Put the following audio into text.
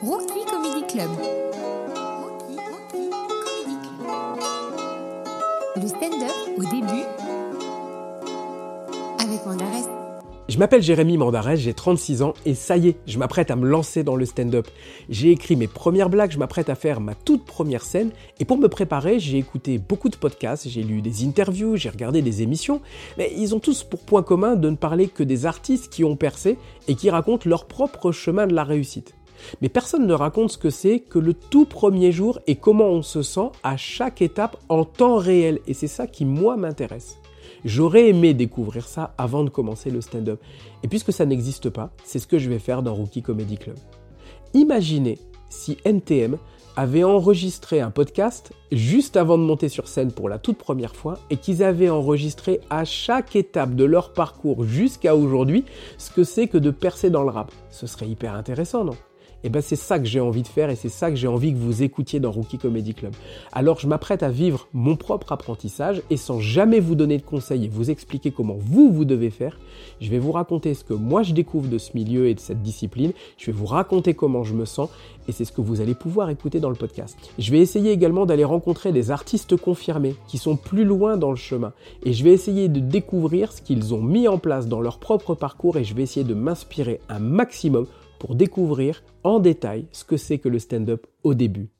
Rookie Comedy Club. Le stand-up au début avec Mandarès. Je m'appelle Jérémy Mandarès, j'ai 36 ans et ça y est, je m'apprête à me lancer dans le stand-up. J'ai écrit mes premières blagues, je m'apprête à faire ma toute première scène et pour me préparer, j'ai écouté beaucoup de podcasts, j'ai lu des interviews, j'ai regardé des émissions, mais ils ont tous pour point commun de ne parler que des artistes qui ont percé et qui racontent leur propre chemin de la réussite. Mais personne ne raconte ce que c'est que le tout premier jour et comment on se sent à chaque étape en temps réel. Et c'est ça qui, moi, m'intéresse. J'aurais aimé découvrir ça avant de commencer le stand-up. Et puisque ça n'existe pas, c'est ce que je vais faire dans Rookie Comedy Club. Imaginez si NTM avait enregistré un podcast juste avant de monter sur scène pour la toute première fois et qu'ils avaient enregistré à chaque étape de leur parcours jusqu'à aujourd'hui ce que c'est que de percer dans le rap. Ce serait hyper intéressant, non? Et eh ben c'est ça que j'ai envie de faire et c'est ça que j'ai envie que vous écoutiez dans Rookie Comedy Club. Alors je m'apprête à vivre mon propre apprentissage et sans jamais vous donner de conseils et vous expliquer comment vous vous devez faire, je vais vous raconter ce que moi je découvre de ce milieu et de cette discipline, je vais vous raconter comment je me sens et c'est ce que vous allez pouvoir écouter dans le podcast. Je vais essayer également d'aller rencontrer des artistes confirmés qui sont plus loin dans le chemin et je vais essayer de découvrir ce qu'ils ont mis en place dans leur propre parcours et je vais essayer de m'inspirer un maximum pour découvrir en détail ce que c'est que le stand-up au début.